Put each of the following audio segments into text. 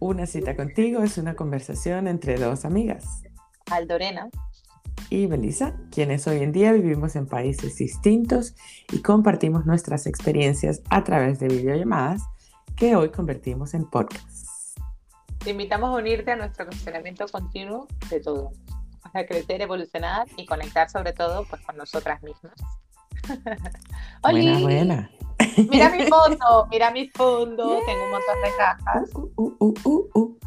Una cita contigo es una conversación entre dos amigas. Aldorena. Y Belisa, quienes hoy en día vivimos en países distintos y compartimos nuestras experiencias a través de videollamadas que hoy convertimos en podcasts. Te invitamos a unirte a nuestro cuestionamiento continuo de todo, a crecer, evolucionar y conectar sobre todo pues, con nosotras mismas. buena, buena. Mira mi fondo, mira mi fondo, tengo un montón de cajas. Uh, uh, uh,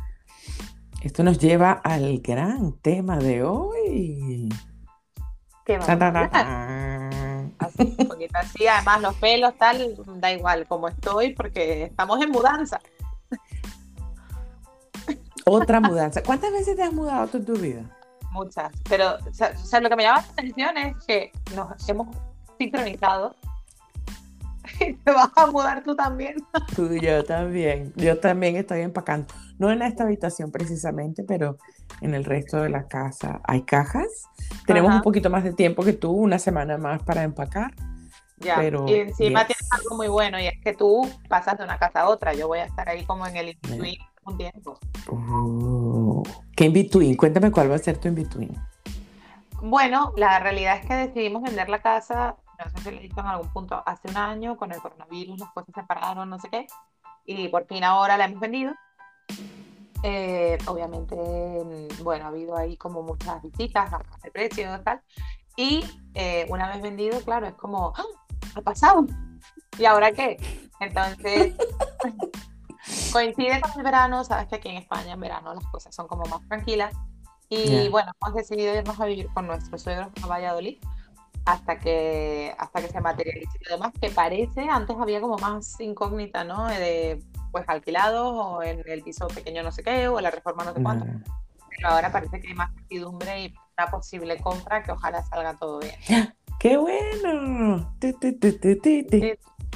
Esto nos lleva al gran tema de hoy. ¿Qué va así, un poquito así, además los pelos, tal, da igual como estoy, porque estamos en mudanza. Otra mudanza. ¿Cuántas veces te has mudado tú en tu vida? Muchas, pero o sea, lo que me llama la atención es que nos hemos sincronizado te vas a mudar tú también. Tú y yo también. Yo también estoy empacando. No en esta habitación precisamente, pero en el resto de la casa hay cajas. Tenemos un poquito más de tiempo que tú, una semana más para empacar. Ya, pero, y encima tienes algo muy bueno y es que tú pasas de una casa a otra. Yo voy a estar ahí como en el in-between un tiempo. Oh, ¿Qué in-between? Cuéntame cuál va a ser tu in-between. Bueno, la realidad es que decidimos vender la casa no sé si le he en algún punto, hace un año con el coronavirus las cosas se pararon, no sé qué, y por fin ahora la hemos vendido. Eh, obviamente, mm, bueno, ha habido ahí como muchas visitas, bajas de precios, tal, y eh, una vez vendido, claro, es como, ¡Ah! ha pasado, ¿y ahora qué? Entonces, coincide con el verano, sabes que aquí en España en verano las cosas son como más tranquilas, y bueno, hemos decidido irnos a vivir con nuestros suegros a Valladolid hasta que, hasta que se materialice y demás, que parece, antes había como más incógnita, ¿no? De pues alquilados o en el piso pequeño no sé qué, o la reforma no sé cuánto. Pero ahora parece que hay más certidumbre y una posible compra que ojalá salga todo bien. ¡Qué bueno!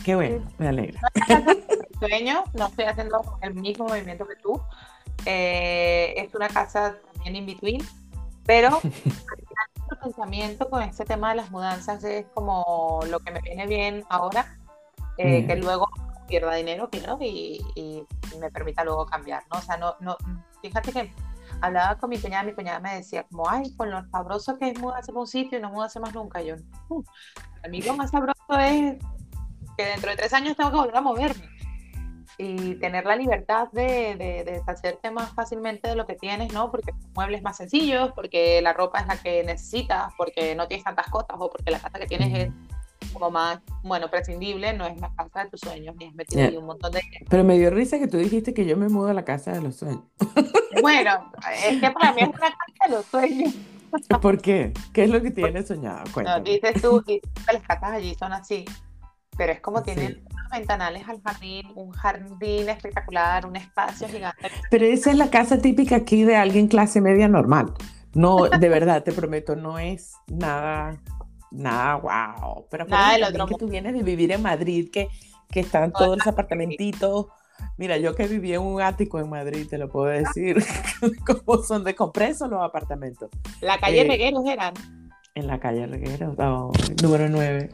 ¡Qué bueno! Me alegra. Sueño, no estoy haciendo el mismo movimiento que tú. Eh, es una casa también in between, pero pensamiento con este tema de las mudanzas es como lo que me viene bien ahora, eh, que luego pierda dinero, y, me permita luego cambiar, ¿no? O sea, no, no, fíjate que hablaba con mi cuñada, mi cuñada me decía como, ay, con lo sabroso que es mudarse a un sitio y no mudarse más nunca. yo, uh, a mí lo más sabroso es que dentro de tres años tengo que volver a moverme y tener la libertad de, de, deshacerte más fácilmente de lo que tienes, ¿no? Porque muebles más sencillos, porque la ropa es la que necesitas, porque no tienes tantas cosas o porque la casa que tienes es como más, bueno, prescindible, no es la casa de tus sueños, ni es metido ahí un montón de Pero me dio risa que tú dijiste que yo me mudo a la casa de los sueños. Bueno, es que para mí es una casa de los sueños. ¿Por qué? ¿Qué es lo que tienes soñado? No, dices tú que las casas allí son así, pero es como tienen ventanales al jardín, un jardín espectacular, un espacio gigante. Pero esa es la casa típica aquí de alguien clase media normal. No, de verdad, te prometo, no es nada, nada wow. Pero nada otro que tú vienes de vivir en Madrid, que, que están todos los apartamentitos. Mira, yo que viví en un ático en Madrid, te lo puedo decir, cómo son de compreso los apartamentos. La calle eh, Regueros eran en la calle Regueros, número 9.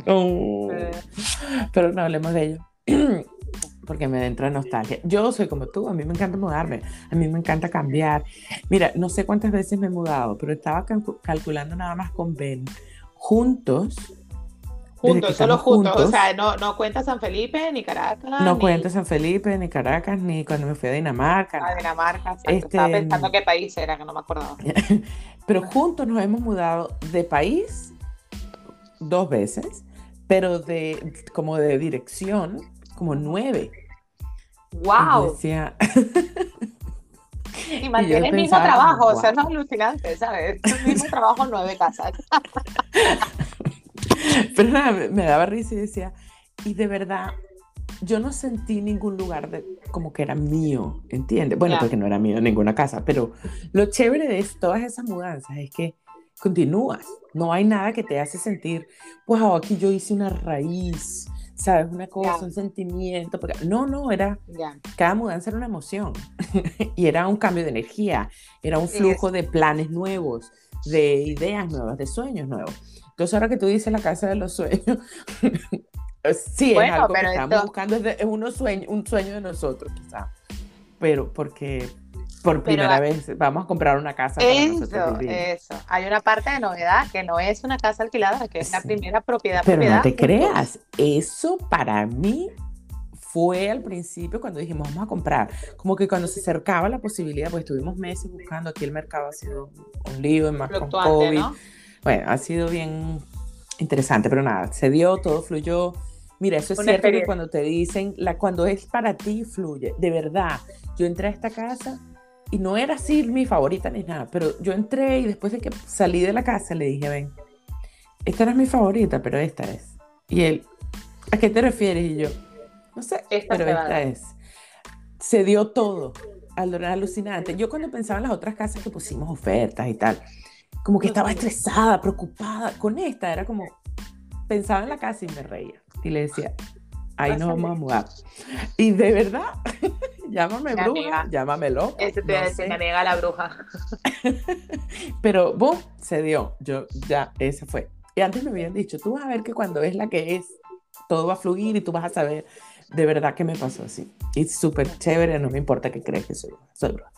Pero no hablemos de ello. Porque me entra nostalgia. Yo soy como tú, a mí me encanta mudarme, a mí me encanta cambiar. Mira, no sé cuántas veces me he mudado, pero estaba calculando nada más con Ben. Juntos, Juntos, solo juntos. O sea, no, no cuenta San Felipe ni Caracas. No cuenta San Felipe ni Caracas ni cuando me fui a Dinamarca. A Dinamarca, este... estaba pensando qué país era, que no me acordaba. pero juntos nos hemos mudado de país dos veces, pero de como de dirección, como nueve. ¡Wow! Y, mantiene el mismo trabajo, o sea, no es alucinante, ¿sabes? El mismo trabajo, nueve casas. Pero nada, me daba risa y decía, y de verdad, yo no sentí ningún lugar de, como que era mío, ¿entiendes? Bueno, porque no era mío en ninguna casa, pero lo chévere de todas esas mudanzas es que continúas, no hay nada que te hace sentir, wow, aquí yo hice una raíz, ¿sabes? Una cosa, un sentimiento, porque no, no, era, cada mudanza era una emoción y era un cambio de energía, era un flujo de planes nuevos, de ideas nuevas, de sueños nuevos. Entonces, ahora que tú dices la casa de los sueños, sí, es algo que estamos buscando, es, uno sueño, un sueño de nosotros, quizá. pero porque por primera vez vamos a comprar una casa. Eso, eso. Hay una parte de novedad que no es una casa alquilada, que es la primera propiedad. Pero no te creas, eso para mí fue al principio cuando dijimos vamos a comprar, como que cuando se acercaba la posibilidad, pues estuvimos meses buscando, aquí el mercado ha sido un lío, más con COVID. Bueno, ha sido bien interesante, pero nada, se dio, todo fluyó. Mira, eso es cierto que cuando te dicen, la, cuando es para ti, fluye. De verdad, yo entré a esta casa y no era así mi favorita ni nada, pero yo entré y después de que salí de la casa le dije, ven, esta no es mi favorita, pero esta es. Y él, ¿a qué te refieres? Y yo, no sé, pero esta es. Se dio todo. Alucinante. Yo cuando pensaba en las otras casas que pusimos ofertas y tal, como que estaba estresada, preocupada. Con esta era como, pensaba en la casa y me reía. Y le decía, ahí nos vamos a mudar. Y de verdad, llámame bruja, llámame loco. Ese te no me nega la bruja. Pero, boom, se dio. Yo, ya, ese fue. Y antes me habían dicho, tú vas a ver que cuando es la que es, todo va a fluir y tú vas a saber de verdad que me pasó así. Y súper chévere, no me importa que crees que soy, soy bruja.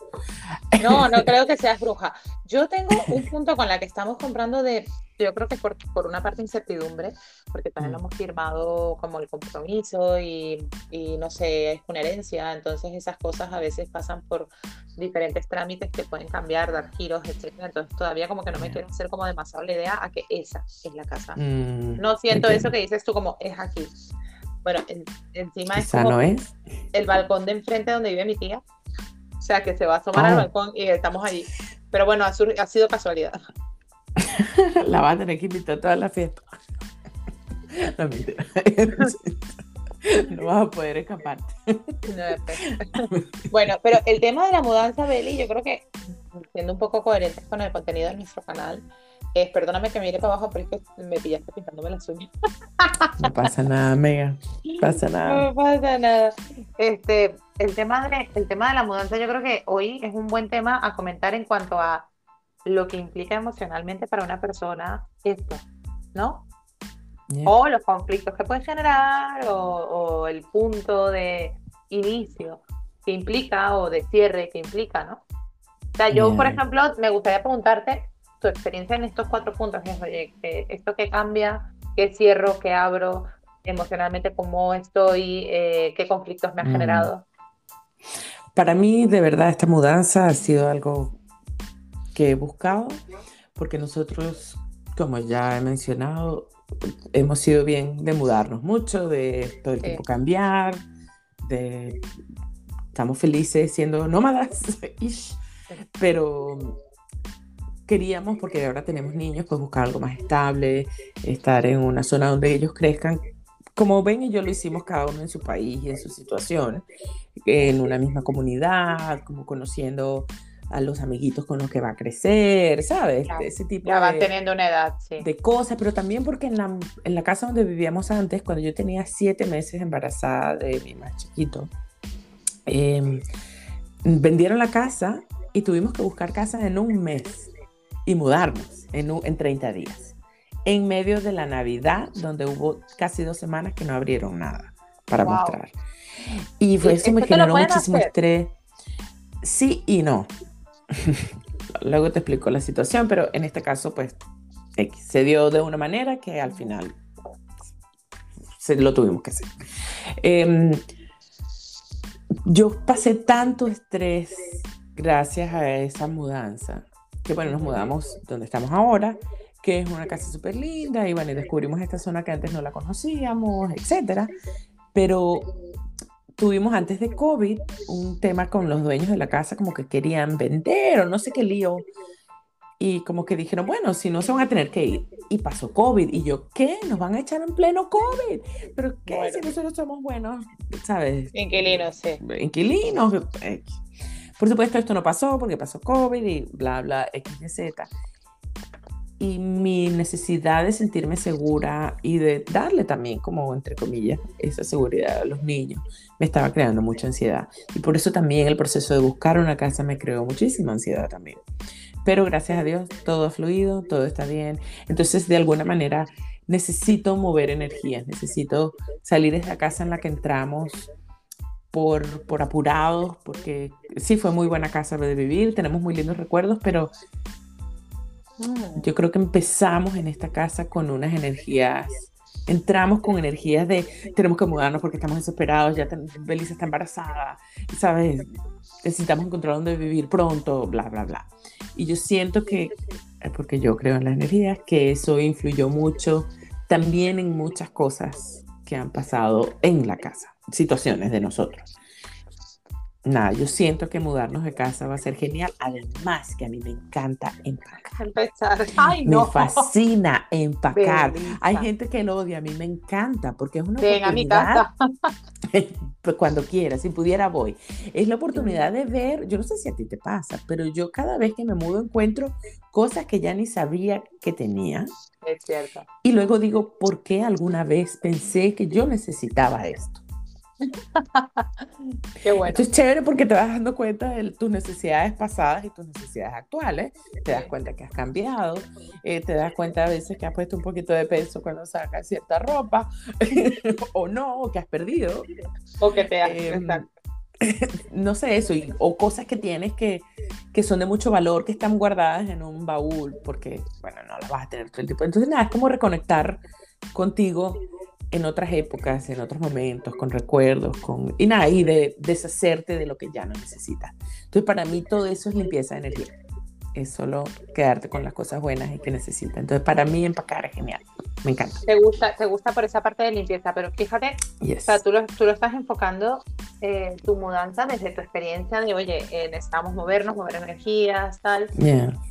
No, no creo que seas bruja. Yo tengo un punto con la que estamos comprando de, yo creo que por, por una parte incertidumbre, porque también lo mm. hemos firmado como el compromiso y, y, no sé, es una herencia, entonces esas cosas a veces pasan por diferentes trámites que pueden cambiar, dar giros, etc. Entonces todavía como que no me quiero hacer como demasiado la idea a que esa es la casa. Mm, no siento eso que dices tú como es aquí. Bueno, encima es, como el balcón de enfrente donde vive mi tía. O sea, que se va a asomar al oh. balcón y estamos allí. Pero bueno, ha, sido casualidad. la va a tener que invitar a toda la fiesta. No, mentira. No vas a poder escaparte. bueno, pero el tema de la mudanza, Beli, yo creo que siendo un poco coherentes con el contenido de nuestro canal, es, perdóname que me mire para abajo, pero es que me pillaste pintándome las uñas. No pasa nada, Mega. No pasa nada. No pasa nada. Este, el, tema de, el tema de la mudanza, yo creo que hoy es un buen tema a comentar en cuanto a lo que implica emocionalmente para una persona esto, ¿no? O los conflictos que puede generar, o, o el punto de inicio que implica, o de cierre que implica, ¿no? O sea, yo, por ejemplo, me gustaría preguntarte tu experiencia en estos cuatro puntos es, oye, esto que cambia, qué cierro, qué abro, emocionalmente cómo estoy, eh, qué conflictos me ha mm. generado. Para mí, de verdad, esta mudanza ha sido algo que he buscado, porque nosotros, como ya he mencionado, hemos sido bien de mudarnos mucho, de todo el tiempo cambiar, de estamos felices siendo nómadas, pero queríamos, porque ahora tenemos niños, pues buscar algo más estable, estar en una zona donde ellos crezcan. Como ven y yo lo hicimos cada uno en su país y en su situación, en una misma comunidad, como conociendo a los amiguitos con los que va a crecer, ¿sabes? Ese tipo ya van teniendo una edad, sí. De cosas, pero también porque en la, en la casa donde vivíamos antes, cuando yo tenía siete meses embarazada de mi más chiquito, em, vendieron la casa y tuvimos que buscar casa en un mes y mudarnos en, en 30 días. En medio de la Navidad, donde hubo casi dos semanas que no abrieron nada para mostrar. Y fue eso me generó muchísimo estrés. Sí y no. Luego te explico la situación, pero en este caso, pues, se dio de una manera que al final se lo tuvimos que hacer. Em, yo pasé tanto estrés gracias a esa mudanza que bueno, nos mudamos donde estamos ahora, que es una casa súper linda, y bueno, y descubrimos esta zona que antes no la conocíamos, etcétera. Pero tuvimos antes de COVID un tema con los dueños de la casa, como que querían vender o no sé qué lío. Y como que dijeron, bueno, si no se van a tener que ir. Y pasó COVID. Y yo, ¿qué? ¿Nos van a echar en pleno COVID? ¿Pero qué? Si nosotros somos buenos, ¿sabes? Inquilinos, sí. Inquilinos. Por supuesto, esto no pasó porque pasó COVID y bla, bla, X, Z. Y mi necesidad de sentirme segura y de darle también, como entre comillas, esa seguridad a los niños, me estaba creando mucha ansiedad. Y por eso también el proceso de buscar una casa me creó muchísima ansiedad también. Pero gracias a Dios todo ha fluido, todo está bien. Entonces, de alguna manera, necesito mover energías, necesito salir de esa casa en la que entramos por, por apurados, porque sí fue muy buena casa de vivir, tenemos muy lindos recuerdos, pero yo creo que empezamos en esta casa con unas energías entramos con energías de tenemos que mudarnos porque estamos desesperados, ya Belisa está embarazada, ¿sabes? Necesitamos encontrar dónde vivir pronto, bla, bla, bla. Y yo siento que, eh, porque yo creo en las energías, que eso influyó mucho también en muchas cosas que han pasado en la casa, situaciones de nosotros nada, yo siento que mudarnos de casa va a ser genial. Además, que a mí me encanta empacar. Empezar. Ay, no. Me fascina empacar. Hay gente que lo odia, a mí me encanta porque es una Ven a mi casa. Cuando quieras, si pudiera voy. Es la oportunidad de ver, yo no sé si a ti te pasa, pero yo cada vez que me mudo encuentro cosas que ya ni sabía que tenía. Es cierto. Y luego digo, ¿por qué alguna vez pensé que yo necesitaba esto? Qué bueno. Esto es chévere porque te vas dando cuenta de tus necesidades pasadas y tus necesidades actuales. Te das cuenta que has cambiado. Eh, te das cuenta a veces que has puesto un poquito de peso cuando sacas cierta ropa. o no, o que has perdido. O que te has. Eh, no sé eso, o cosas que tienes que, que son de mucho valor, que están guardadas en un baúl, porque, bueno, no las vas a tener todo el tiempo. Entonces, nada, es como reconectar contigo en otras épocas, en otros momentos, con recuerdos, con... Y nada, y de deshacerte de lo que ya no necesitas. Entonces, para mí todo eso es limpieza de energía. Es solo quedarte con las cosas buenas y que necesitas. Entonces, para mí empacar es genial. Me encanta. Te gusta, te gusta por esa parte de limpieza, pero fíjate, o sea, tú lo, tú lo estás enfocando eh, tu mudanza desde tu experiencia de, oye, eh, necesitamos movernos, mover energías, tal.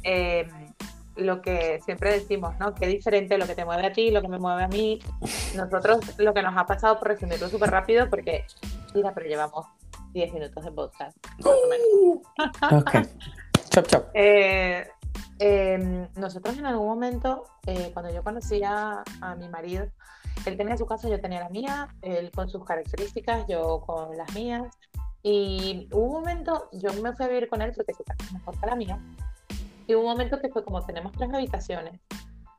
Eh, lo que siempre decimos, ¿no? Qué diferente lo que te mueve a ti, lo que me mueve a mí. Nosotros lo que nos ha pasado, por resumirlo súper rápido, porque, mira, pero llevamos 10 minutos de podcast. ok. Chop, chop. Eh, em, nosotros en algún momento, eh, cuando yo conocí a, mi marido, él tenía su casa, yo tenía la mía, él con sus características, yo con las mías. Y hubo un momento, yo me fui a vivir con él porque su casa es mejor que la mía. Y hubo un momento que fue como tenemos tres habitaciones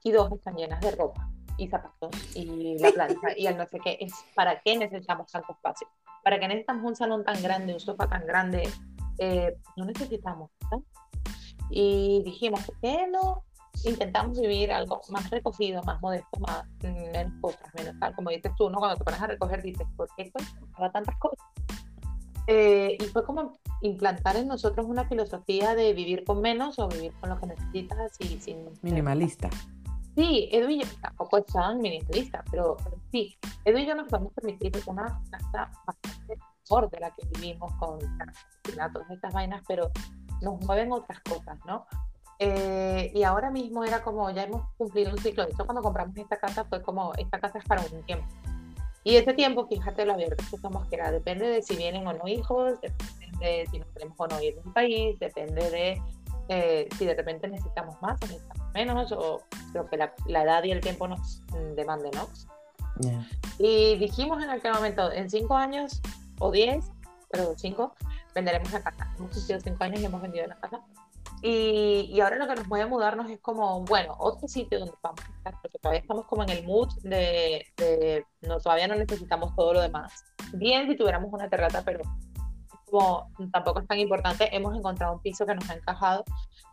y dos están llenas de ropa y zapatos y la plancha y el no sé qué, es para qué necesitamos tanto espacio, para qué necesitamos un salón tan grande, un sofá tan grande, eh, no necesitamos. Y dijimos, ¿por qué no intentamos vivir algo más recogido, más modesto, más menos cosas, menos tal? Como dices tú, ¿no? cuando te pones a recoger dices, ¿por qué pues, tantas cosas? Eh, y fue como implantar en nosotros una filosofía de vivir con menos o vivir con lo que necesitas y sin... Minimalista. Sí, Edu y yo tampoco es tan minimalista, pero, sí, Edu y yo nos podemos permitir una casa bastante mejor de la que vivimos con todas estas vainas, pero nos mueven otras cosas, ¿no? Eh, y ahora mismo era como, ya hemos cumplido un ciclo. De hecho, cuando compramos esta casa fue como, esta casa es para un tiempo. Y ese tiempo, fíjate lo abiertos que somos, que era, depende de si vienen o no hijos, depende de si nos queremos o no ir de un país, depende de eh, si de repente necesitamos más o necesitamos menos, o lo que la, edad y el tiempo nos demande, ¿no? Y dijimos en aquel momento, en cinco años o diez, pero cinco, venderemos la casa. Hemos sido cinco años y hemos vendido la casa. Y, y, ahora lo que nos puede mudarnos es como, bueno, otro sitio donde vamos a estar, porque todavía estamos como en el mood de, de, no, todavía no necesitamos todo lo demás. Bien si tuviéramos una terrata, pero como tampoco es tan importante, hemos encontrado un piso que nos ha encajado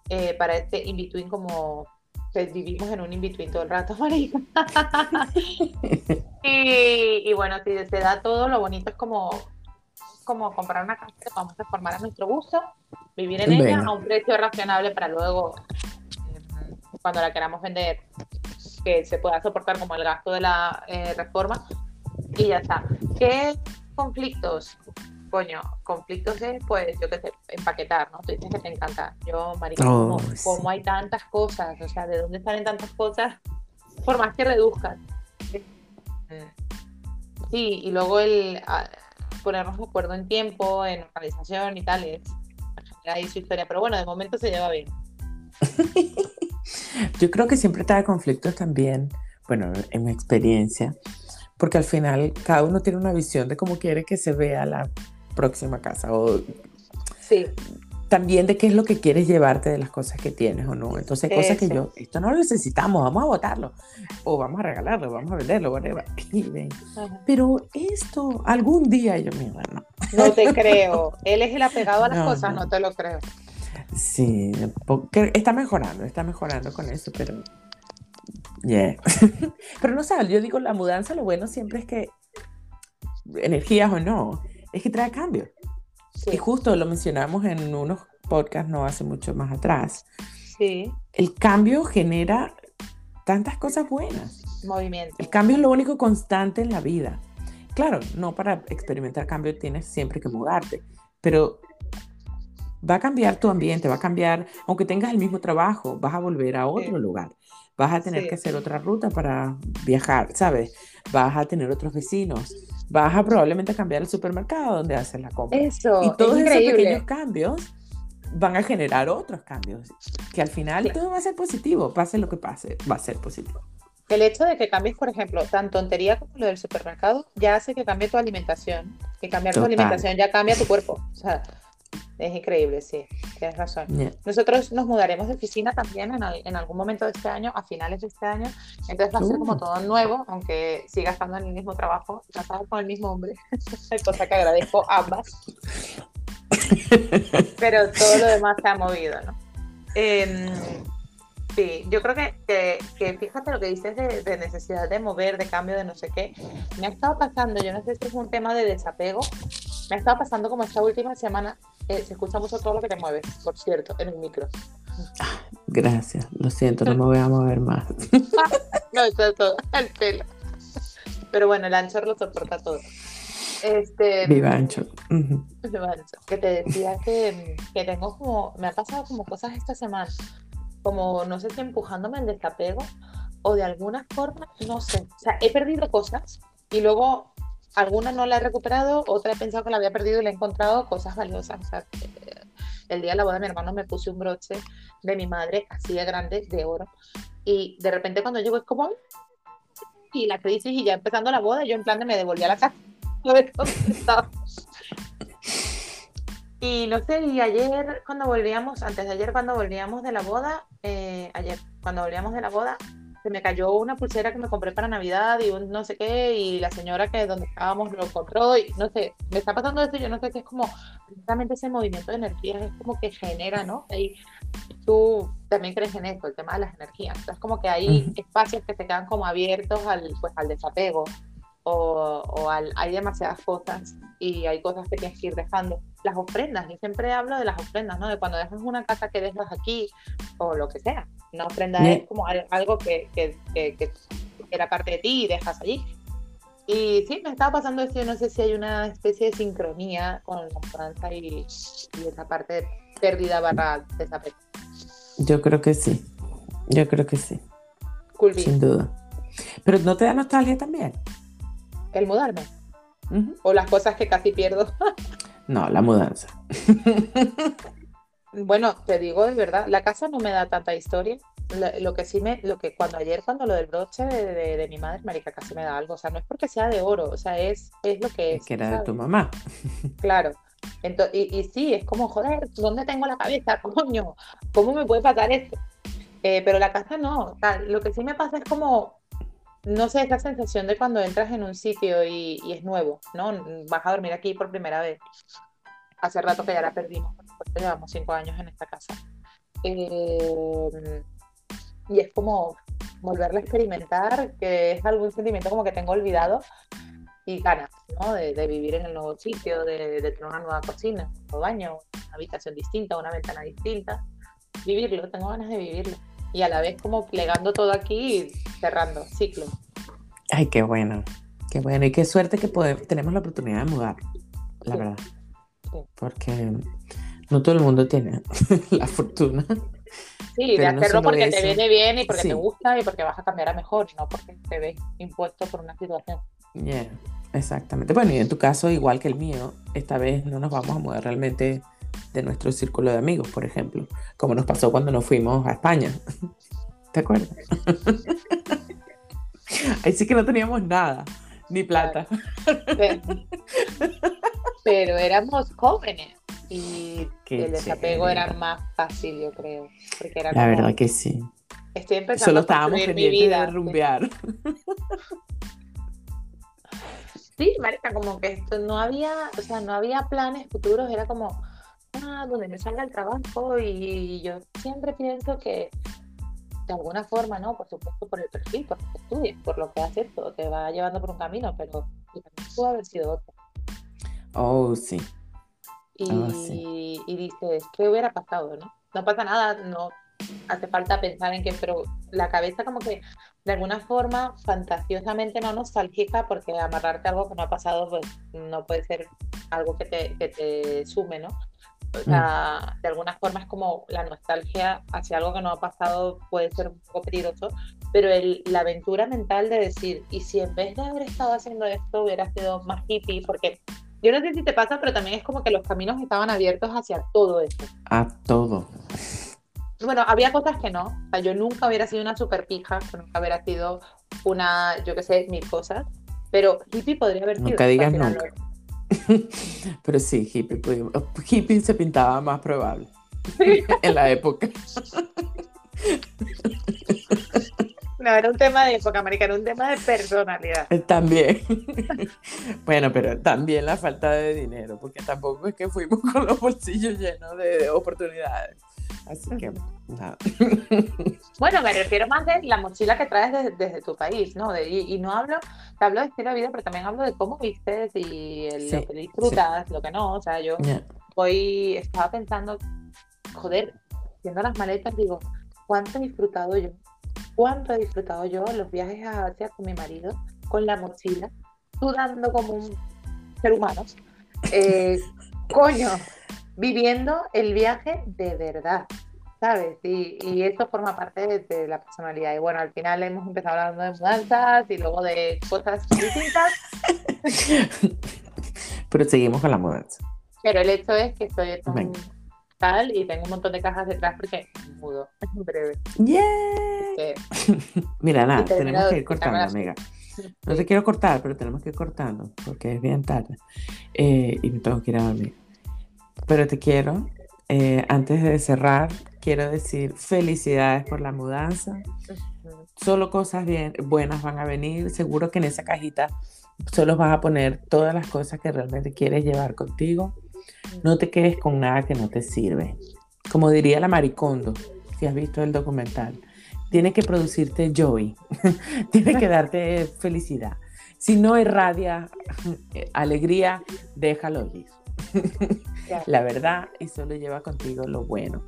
eh, para este in-between como que vivimos en un in-between todo el rato, María. y, y, bueno, si se da todo, lo bonito es como como comprar una casa que vamos a formar a nuestro gusto, vivir en ella a un precio racionable para luego, eh, cuando la queramos vender, que se pueda soportar como el gasto de la eh, reforma y ya está. ¿Qué conflictos? Coño, conflictos es, pues, yo qué sé, empaquetar, ¿no? Tú dices que te encanta. Yo, marica, oh, como, hay tantas cosas, o sea, ¿de dónde salen tantas cosas? Por más que reduzcan. Sí, y luego el, ponernos de acuerdo en tiempo, en organización y tal, es ahí su historia, pero bueno, de momento se lleva bien. Yo creo que siempre trae conflictos también, bueno, en mi experiencia, porque al final cada uno tiene una visión de cómo quiere que se vea la próxima casa o sí también de qué es lo que quieres llevarte de las cosas que tienes o no. Entonces, hay cosas que yo, esto no lo necesitamos, vamos a botarlo, o vamos a regalarlo, vamos a venderlo, whatever. Pero esto, algún día yo, me no. No te creo. Él es el apegado a las cosas, no. te lo creo. Sí, está mejorando, está mejorando con eso, pero. Yeah. pero no sé, yo digo, la mudanza, lo bueno siempre es que, energías o no, es que trae cambio. Y justo lo mencionamos en unos podcasts no hace mucho más atrás. Sí. El cambio genera tantas cosas buenas. Movimiento. El cambio es lo único constante en la vida. Claro, no para experimentar cambio tienes siempre que mudarte, pero va a cambiar tu ambiente, va a cambiar, aunque tengas el mismo trabajo, vas a volver a otro lugar, vas a tener que hacer otra ruta para viajar, ¿sabes? Vas a tener otros vecinos, vas a probablemente cambiar el supermercado donde haces la compra. Eso, y todos esos pequeños cambios van a generar otros cambios, que al final todo va a ser positivo, pase lo que pase, va a ser positivo. El hecho de que cambies, por ejemplo, tan tontería como lo del supermercado, ya hace que cambie tu alimentación. Que cambiar tu alimentación ya cambia tu cuerpo. O sea, es increíble, sí, tienes razón. Nosotros nos mudaremos de oficina también en, algún momento de este año, a finales de este año. Entonces va a ser como uh. todo nuevo, aunque siga estando en el mismo trabajo, casado con el mismo hombre, cosa que agradezco ambas. Pero todo lo demás se ha movido, ¿no? Em, Sí, yo creo que, que, fíjate lo que dices de, necesidad de mover, de cambio, de no sé qué. Me ha estado pasando, yo no sé si es un tema de desapego, me ha estado pasando como esta última semana, eh, se escucha mucho todo lo que te mueves, por cierto, en el micro. Gracias, lo siento, no me voy a mover más. no, eso es todo, el pelo. Pero bueno, el ancho lo soporta todo. Este, Viva ancho. Viva ancho. Que te decía que, que tengo como, me ha pasado como cosas esta semana como, no sé si empujándome el desapego o de alguna forma, no sé. O sea, he perdido cosas y luego alguna no la he recuperado, otra he pensado que la había perdido y la he encontrado cosas valiosas. O sea, el día de la boda de mi hermano me puse un broche de mi madre así de grande, de oro. Y de repente cuando llego es como, y la crisis y ya empezando la boda, yo en plan de me devolví a la casa. Y no sé, y ayer cuando volvíamos, antes de ayer cuando volvíamos de la boda, eh, ayer cuando volvíamos de la boda, se me cayó una pulsera que me compré para Navidad y un no sé qué, y la señora que donde estábamos lo compró, y no sé, me está pasando esto, yo no sé qué es como, precisamente ese movimiento de energías es como que genera, ¿no? Y tú también crees en esto, el tema de las energías, es como que hay espacios que se quedan como abiertos al, pues, al desapego, o, o al, hay demasiadas cosas y hay cosas que tienes que ir dejando. Las ofrendas, yo siempre hablo de las ofrendas, ¿no? De cuando dejas una casa que dejas aquí o lo que sea. Una ofrenda es como algo que, que, que, era parte de ti y dejas allí. Y sí, me estaba pasando esto, yo no sé si hay una especie de sincronía con la mudanza y, y esa parte de pérdida barra desapego. Yo creo que sí, yo creo que sí. Sin duda. Pero ¿no te da nostalgia también? el mudarme. O las cosas que casi pierdo. no, la mudanza. bueno, te digo de verdad, la casa no me da tanta historia. Lo, que sí me, lo que cuando ayer, cuando lo del broche de, mi madre, marica, casi me da algo. O sea, no es porque sea de oro, o sea, es, es lo que es. que era de tu mamá. claro. Entonces, y, y, sí, es como, joder, ¿dónde tengo la cabeza? Coño, ¿cómo me puede pasar esto? Eh, pero la casa no. O sea, lo que sí me pasa es como, no sé, esa sensación de cuando entras en un sitio y, es nuevo, ¿no? Vas a dormir aquí por primera vez. Hace rato que ya la perdimos, porque llevamos cinco años en esta casa. Eh, y es como volverla a experimentar, que es algún sentimiento como que tengo olvidado y ganas, ¿no? De, vivir en el nuevo sitio, de, tener una nueva cocina, un nuevo baño, una habitación distinta, una ventana distinta. Vivirlo, tengo ganas de vivirlo y a la vez como plegando todo aquí y cerrando ciclo. Ay, qué bueno, qué bueno. Y qué suerte que podemos, tenemos la oportunidad de mudar, la verdad. Porque no todo el mundo tiene la fortuna. Sí, de hacerlo porque te viene bien y porque te gusta y porque vas a cambiar a mejor, no porque te ves impuesto por una situación. Yeah, exactamente. Bueno, y en tu caso, igual que el mío, esta vez no nos vamos a mudar realmente de nuestro círculo de amigos, por ejemplo, como nos pasó cuando nos fuimos a España. ¿Te acuerdas? Ahí sí que no teníamos nada, ni plata. Pero éramos jóvenes y el desapego era más fácil, yo creo. La verdad que sí. Estoy empezando Solo estábamos pendientes de rumbear. Sí, marica, como que esto no había, o sea, no había planes futuros, era como, ah, donde me salga el trabajo y yo siempre pienso que de alguna forma, ¿no? Por supuesto, por el perfil, por lo que estudias, por lo que haces, todo te va llevando por un camino, pero pudo haber sido otro. Oh, sí. Y, oh, sí. y dices, ¿qué hubiera pasado, no? No pasa nada, no hace falta pensar en que, pero la cabeza como que de alguna forma fantasiosamente no nostálgica, porque amarrarte a algo que no ha pasado, pues no puede ser algo que te, que te sume, ¿no? O mm. sea, de alguna forma es como la nostalgia hacia algo que no ha pasado puede ser un poco peligroso, pero el, la aventura mental de decir, y si en vez de haber estado haciendo esto hubiera sido más hippie, porque yo no sé si te pasa, pero también es como que los caminos estaban abiertos hacia todo esto. A todo. Bueno, había cosas que no. O sea, yo nunca hubiera sido una super pija, nunca hubiera sido una, yo qué sé, mil cosas. Pero hippie podría haber sido. Nunca digas nunca. Pero sí, hippie, hippie se pintaba más probable en la época. No, era un tema de época, Marica, era un tema de personalidad. Eh, también. bueno, pero también la falta de dinero, porque tampoco es que fuimos con los bolsillos llenos de oportunidades. Así que, nada. Bueno, me refiero más de la mochila que traes desde, tu país, ¿no? y, no hablo, te hablo de estilo de vida, pero también hablo de cómo vistes y lo que disfrutas, lo que no. O sea, yo hoy estaba pensando, joder, viendo las maletas, digo, ¿cuánto he disfrutado yo? ¿Cuánto he disfrutado yo los viajes a Asia con mi marido, con la mochila, sudando como un ser humano? Eh, coño, viviendo el viaje de verdad, ¿sabes? Y, y esto forma parte de, la personalidad. Y bueno, al final hemos empezado hablando de mudanzas y luego de cosas distintas. Pero seguimos con la mudanza. Pero el hecho es que estoy tan tal y tengo un montón de cajas detrás porque mudo en breve. ¡Yeah! Mira, nada, tenemos que ir cortando, amiga. No te quiero cortar, pero tenemos que ir cortando porque es bien tarde eh, y me tengo que ir a dormir. Pero te quiero. Eh, antes de cerrar, quiero decir felicidades por la mudanza. Solo cosas bien, buenas van a venir. Seguro que en esa cajita solo vas a poner todas las cosas que realmente quieres llevar contigo. No te quedes con nada que no te sirve. Como diría la Maricondo, si has visto el documental, tiene que producirte joy, tiene que darte felicidad. Si no irradia alegría, déjalo ir. la verdad y solo lleva contigo lo bueno.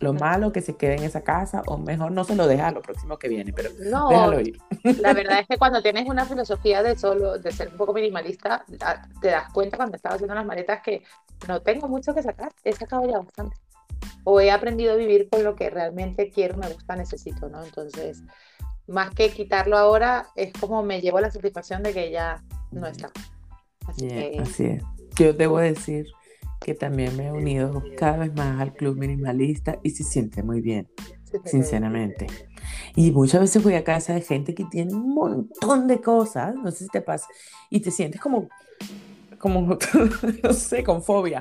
Lo malo que se quede en esa casa, o mejor no se lo deja a lo próximo que viene, pero no, déjalo ir. La verdad es que cuando tienes una filosofía de solo, de ser un poco minimalista, te das cuenta cuando estaba haciendo las maletas que no tengo mucho que sacar, he sacado ya bastante. O he aprendido a vivir con lo que realmente quiero, me gusta, necesito, ¿no? Entonces, más que quitarlo ahora, es como me llevo la satisfacción de que ya no está. Así, así es. Yo debo decir que también me he unido cada vez más al club minimalista y se siente muy bien, sinceramente. Y muchas veces voy a casa de gente que tiene un montón de cosas, no sé si te pasa, y te sientes como, como, no sé, con fobia.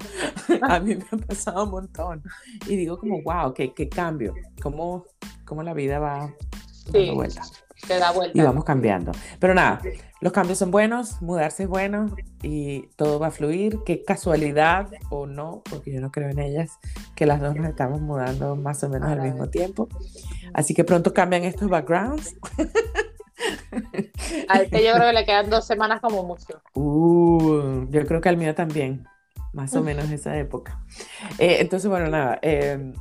A mí me ha pasado un montón. Y digo como, wow, qué, qué cambio, cómo, cómo la vida va dando vuelta. da vuelta. Y vamos cambiando. Pero nada, los cambios son buenos, mudarse es bueno y todo va a fluir. Qué casualidad o no, porque yo no creo en ellas, que las dos nos estamos mudando más o menos al mismo tiempo. Así que pronto cambian estos backgrounds. A este yo creo que le quedan dos semanas como mucho. Uh, yo creo que al mío también, más o menos esa época. Eh, entonces, bueno, nada, eh,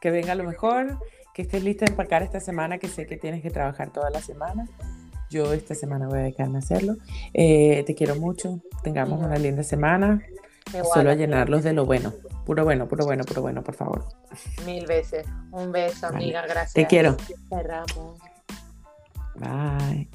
que venga lo mejor, que estés lista de empacar esta semana, que sé que tienes que trabajar toda la semana. Yo esta semana voy a dedicarme a hacerlo. Eh, te quiero mucho. Tengamos una linda semana. Solo a llenarlos de lo bueno. Puro bueno, puro bueno, puro bueno, por favor. Mil veces. Un beso, amiga. Gracias. Te quiero. Cerramos. Bye.